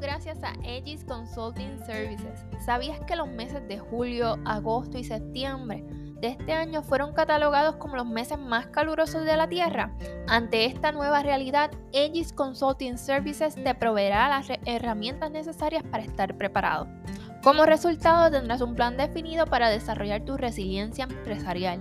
Gracias a Aegis Consulting Services. ¿Sabías que los meses de julio, agosto y septiembre de este año fueron catalogados como los meses más calurosos de la Tierra? Ante esta nueva realidad, Aegis Consulting Services te proveerá las herramientas necesarias para estar preparado. Como resultado tendrás un plan definido para desarrollar tu resiliencia empresarial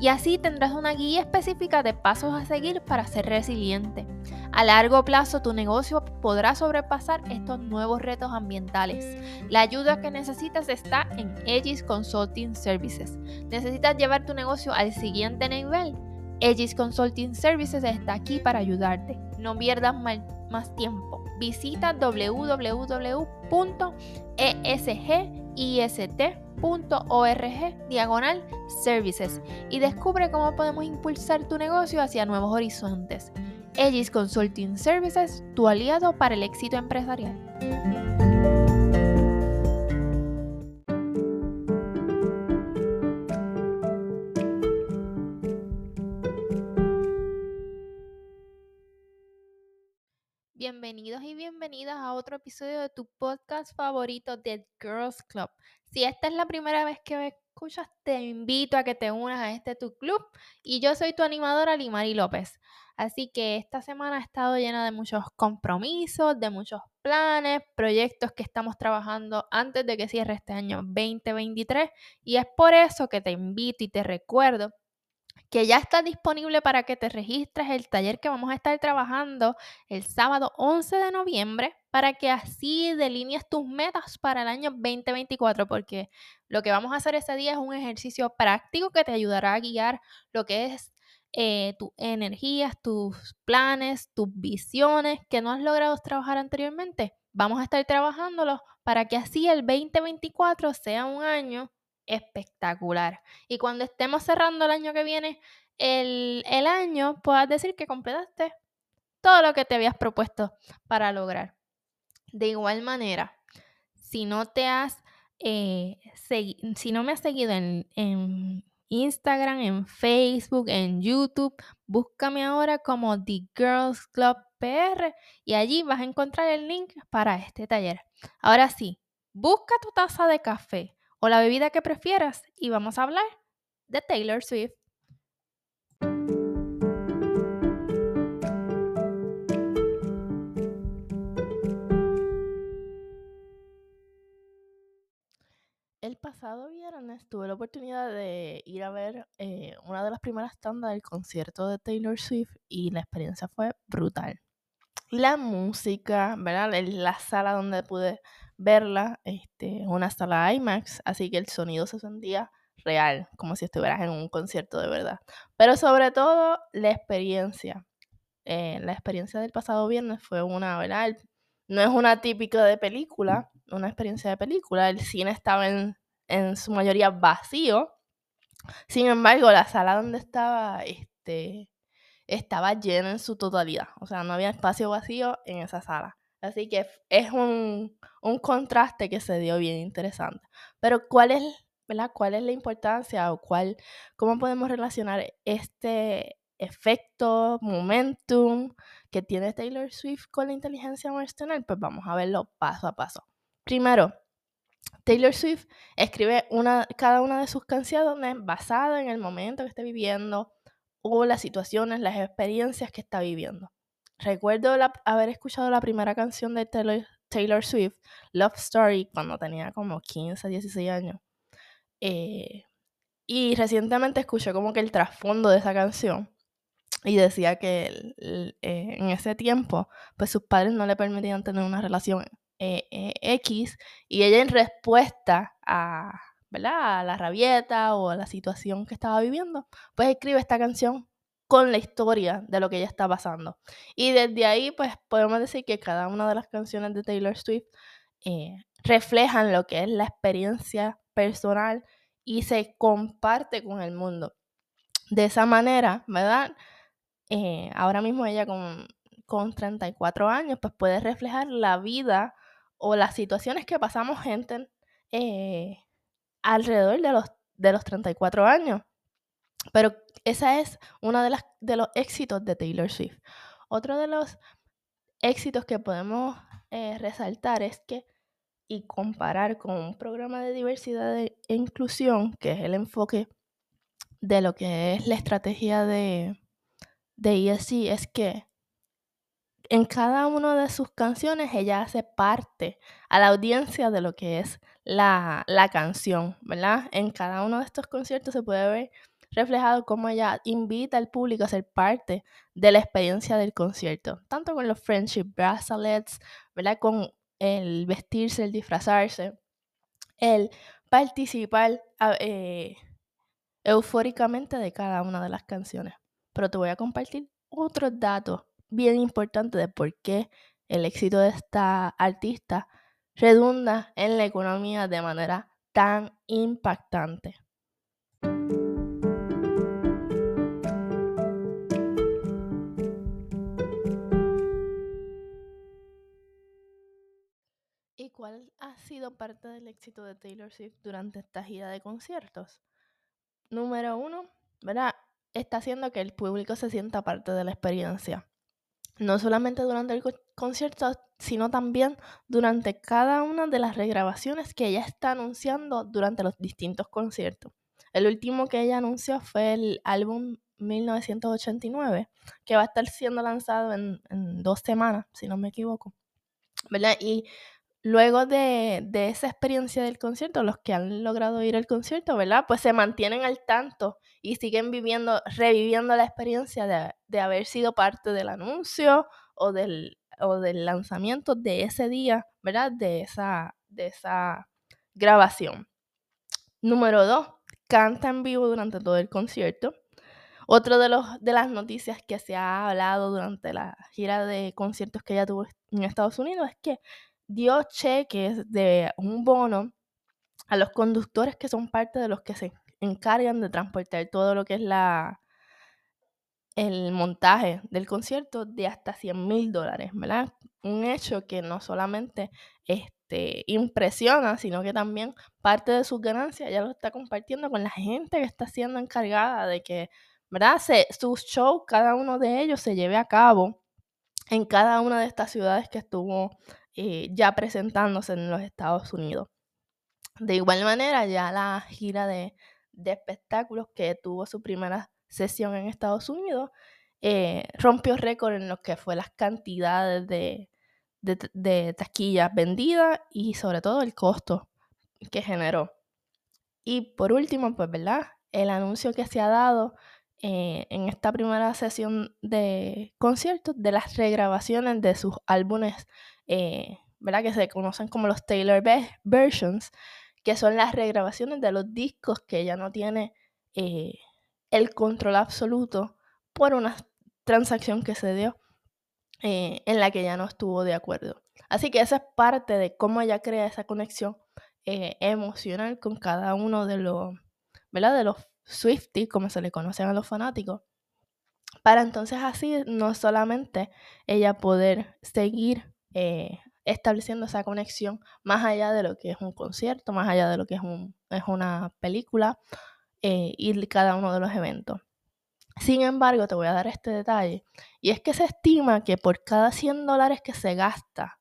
y así tendrás una guía específica de pasos a seguir para ser resiliente. A largo plazo tu negocio podrá sobrepasar estos nuevos retos ambientales. La ayuda que necesitas está en Aegis Consulting Services. ¿Necesitas llevar tu negocio al siguiente nivel? Aegis Consulting Services está aquí para ayudarte. No pierdas más tiempo. Visita www.esgist.com .org diagonal services y descubre cómo podemos impulsar tu negocio hacia nuevos horizontes. Aegis Consulting Services, tu aliado para el éxito empresarial. Bienvenidos y bienvenidas a otro episodio de tu podcast favorito The Girls Club. Si esta es la primera vez que me escuchas, te invito a que te unas a este tu club y yo soy tu animadora Limari López. Así que esta semana ha estado llena de muchos compromisos, de muchos planes, proyectos que estamos trabajando antes de que cierre este año 2023 y es por eso que te invito y te recuerdo que ya está disponible para que te registres el taller que vamos a estar trabajando el sábado 11 de noviembre para que así delinees tus metas para el año 2024 porque lo que vamos a hacer ese día es un ejercicio práctico que te ayudará a guiar lo que es eh, tus energías, tus planes, tus visiones que no has logrado trabajar anteriormente. Vamos a estar trabajándolo para que así el 2024 sea un año espectacular. Y cuando estemos cerrando el año que viene, el, el año, puedas decir que completaste todo lo que te habías propuesto para lograr. De igual manera, si no te has, eh, si no me has seguido en, en Instagram, en Facebook, en YouTube, búscame ahora como The Girls Club PR y allí vas a encontrar el link para este taller. Ahora sí, busca tu taza de café o la bebida que prefieras y vamos a hablar de Taylor Swift. El pasado viernes tuve la oportunidad de ir a ver eh, una de las primeras tandas del concierto de Taylor Swift y la experiencia fue brutal. La música, ¿verdad? La sala donde pude verla, este, una sala IMAX, así que el sonido se sentía real, como si estuvieras en un concierto de verdad. Pero sobre todo la experiencia. Eh, la experiencia del pasado viernes fue una, ¿verdad? no es una típica de película, una experiencia de película. El cine estaba en, en su mayoría vacío. Sin embargo, la sala donde estaba, este, estaba llena en su totalidad. O sea, no había espacio vacío en esa sala. Así que es un, un contraste que se dio bien interesante. Pero ¿cuál es, ¿verdad? ¿Cuál es la importancia o cuál, cómo podemos relacionar este efecto, momentum que tiene Taylor Swift con la inteligencia emocional? Pues vamos a verlo paso a paso. Primero, Taylor Swift escribe una, cada una de sus canciones basada en el momento que está viviendo o las situaciones, las experiencias que está viviendo. Recuerdo haber escuchado la primera canción de Taylor, Swift, Love Story, cuando tenía como 15, 16 años. Eh, y recientemente escuché como que el trasfondo de esa canción y decía que eh, en ese tiempo, pues sus padres no le permitían tener una relación eh, X y ella en respuesta a, ¿verdad? a la rabieta o a la situación que estaba viviendo, pues escribe esta canción con la historia de lo que ella está pasando. Y desde ahí, pues podemos decir que cada una de las canciones de Taylor Swift eh, reflejan lo que es la experiencia personal y se comparte con el mundo. De esa manera, ¿verdad? Eh, ahora mismo ella con, con 34 años, pues puede reflejar la vida o las situaciones que pasamos gente eh, alrededor de los, de los 34 años. Pero esa es uno de, las, de los éxitos de Taylor Swift. Otro de los éxitos que podemos eh, resaltar es que y comparar con un programa de diversidad e inclusión, que es el enfoque de lo que es la estrategia de, de ESG, es que en cada una de sus canciones ella hace parte a la audiencia de lo que es la, la canción, ¿verdad? En cada uno de estos conciertos se puede ver reflejado cómo ella invita al público a ser parte de la experiencia del concierto, tanto con los friendship bracelets, ¿verdad? Con el vestirse, el disfrazarse, el participar eh, eufóricamente de cada una de las canciones. Pero te voy a compartir otros datos bien importantes de por qué el éxito de esta artista redunda en la economía de manera tan impactante. Sido parte del éxito de Taylor Swift durante esta gira de conciertos? Número uno, ¿verdad? Está haciendo que el público se sienta parte de la experiencia. No solamente durante el concierto, sino también durante cada una de las regrabaciones que ella está anunciando durante los distintos conciertos. El último que ella anunció fue el álbum 1989, que va a estar siendo lanzado en, en dos semanas, si no me equivoco. ¿verdad? Y luego de, esa experiencia del concierto, los que han logrado ir al concierto, ¿verdad? Pues se mantienen al tanto y siguen viviendo, reviviendo la experiencia de, haber sido parte del anuncio o del, o del lanzamiento de ese día, ¿verdad? De esa, de esa grabación. Número dos, canta en vivo durante todo el concierto. Otro de, de las noticias que se ha hablado durante la gira de conciertos que ella tuvo en Estados Unidos es que dio cheques de un bono a los conductores que son parte de los que se encargan de transportar todo lo que es la el montaje del concierto de hasta 100 mil dólares, ¿verdad? Un hecho que no solamente este, impresiona, sino que también parte de sus ganancias ya lo está compartiendo con la gente que está siendo encargada de que, ¿verdad? Se, sus shows, cada uno de ellos se lleve a cabo en cada una de estas ciudades que estuvo eh, ya presentándose en los Estados Unidos. De igual manera, ya la gira de, espectáculos que tuvo su primera sesión en Estados Unidos eh, rompió récord en lo que fue las cantidades de, de, taquillas vendidas y sobre todo el costo que generó. Y por último, pues, ¿verdad? El anuncio que se ha dado eh, en esta primera sesión de conciertos de las regrabaciones de sus álbumes eh, ¿verdad? Que se conocen como los Taylor Versions, que son las regrabaciones de los discos que ella no tiene eh, el control absoluto por una transacción que se dio eh, en la que ella no estuvo de acuerdo. Así que esa es parte de cómo ella crea esa conexión emocional con cada uno de los, ¿verdad? De los Swifties, como se le conocen a los fanáticos, para entonces así no solamente ella poder seguir eh, estableciendo esa conexión más allá de lo que es un concierto, más allá de lo que es, un, es una película eh, y cada uno de los eventos. Sin embargo, te voy a dar este detalle, y es que se estima que por cada 100 dólares que se gasta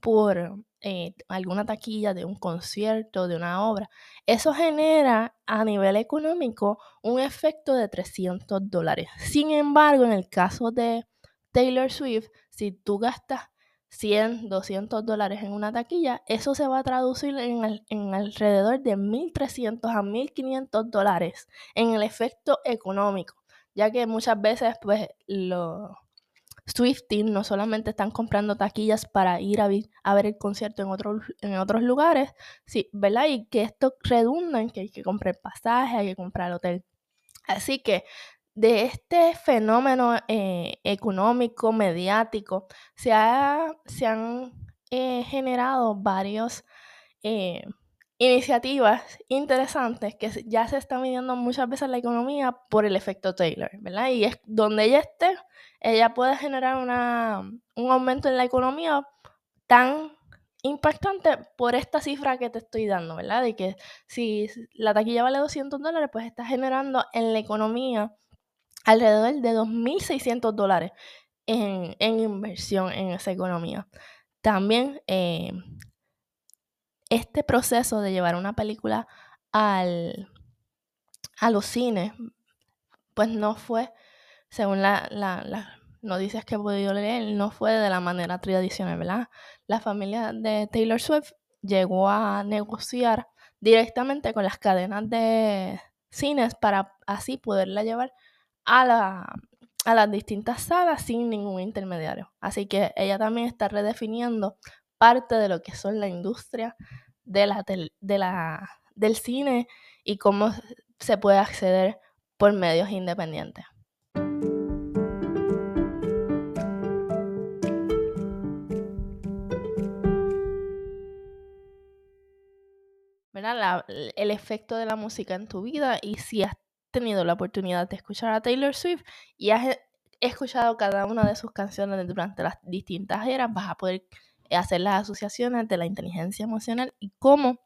por eh, alguna taquilla de un concierto, de una obra, eso genera a nivel económico un efecto de 300 dólares. Sin embargo, en el caso de Taylor Swift, si tú gastas 100, 200 dólares en una taquilla, eso se va a traducir en, alrededor de 1.300 a 1.500 dólares en el efecto económico, ya que muchas veces pues los Swifties no solamente están comprando taquillas para ir a, ver el concierto en, otros lugares, sí, ¿verdad? Y que esto redunda en que hay que comprar pasaje, hay que comprar hotel. Así que de este fenómeno eh, económico, mediático, se, se han eh, generado varias eh, iniciativas interesantes que ya se están midiendo muchas veces la economía por el efecto Taylor, ¿verdad? Y es donde ella esté, ella puede generar una, un aumento en la economía tan impactante por esta cifra que te estoy dando, ¿verdad? De que si la taquilla vale 200 dólares, pues está generando en la economía alrededor de 2.600 dólares. en, inversión en esa economía. También eh, este proceso de llevar una película al, a los cines, pues no fue, según las noticias que he podido leer, no fue de la manera tradicional, ¿verdad? La familia de Taylor Swift llegó a negociar directamente con las cadenas de cines para así poderla llevar a, la, las distintas salas sin ningún intermediario. Así que ella también está redefiniendo parte de lo que son la industria del cine y cómo se puede acceder por medios independientes. el efecto de la música en tu vida y si has tenido la oportunidad de escuchar a Taylor Swift y has escuchado cada una de sus canciones durante las distintas eras, vas a poder hacer las asociaciones de la inteligencia emocional y cómo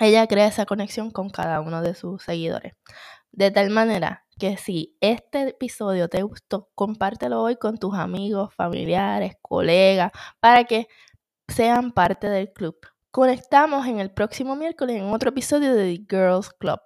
ella crea esa conexión con cada uno de sus seguidores. De tal manera que si este episodio te gustó, compártelo hoy con tus amigos, familiares, colegas, para que sean parte del club. Conectamos en el próximo miércoles en otro episodio de The Girls Club.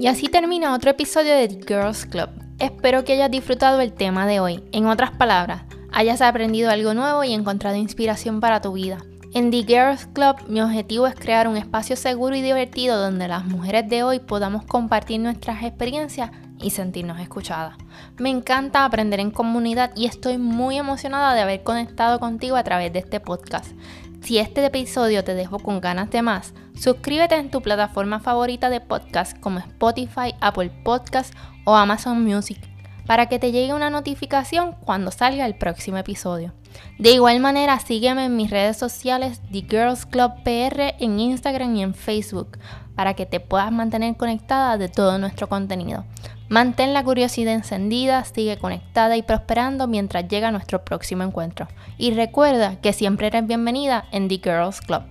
Y así termina otro episodio de The Girls Club. Espero que hayas disfrutado el tema de hoy. En otras palabras, hayas aprendido algo nuevo y encontrado inspiración para tu vida. En The Girls Club mi objetivo es crear un espacio seguro y divertido donde las mujeres de hoy podamos compartir nuestras experiencias y sentirnos escuchadas. Me encanta aprender en comunidad y estoy muy emocionada de haber conectado contigo a través de este podcast. Si este episodio te dejó con ganas de más, suscríbete en tu plataforma favorita de podcast como Spotify, Apple Podcast o Amazon Music para que te llegue una notificación cuando salga el próximo episodio. De igual manera, sígueme en mis redes sociales The Girls Club PR en Instagram y en Facebook para que te puedas mantener conectada de todo nuestro contenido. Mantén la curiosidad encendida, sigue conectada y prosperando mientras llega nuestro próximo encuentro. Y recuerda que siempre eres bienvenida en The Girls Club.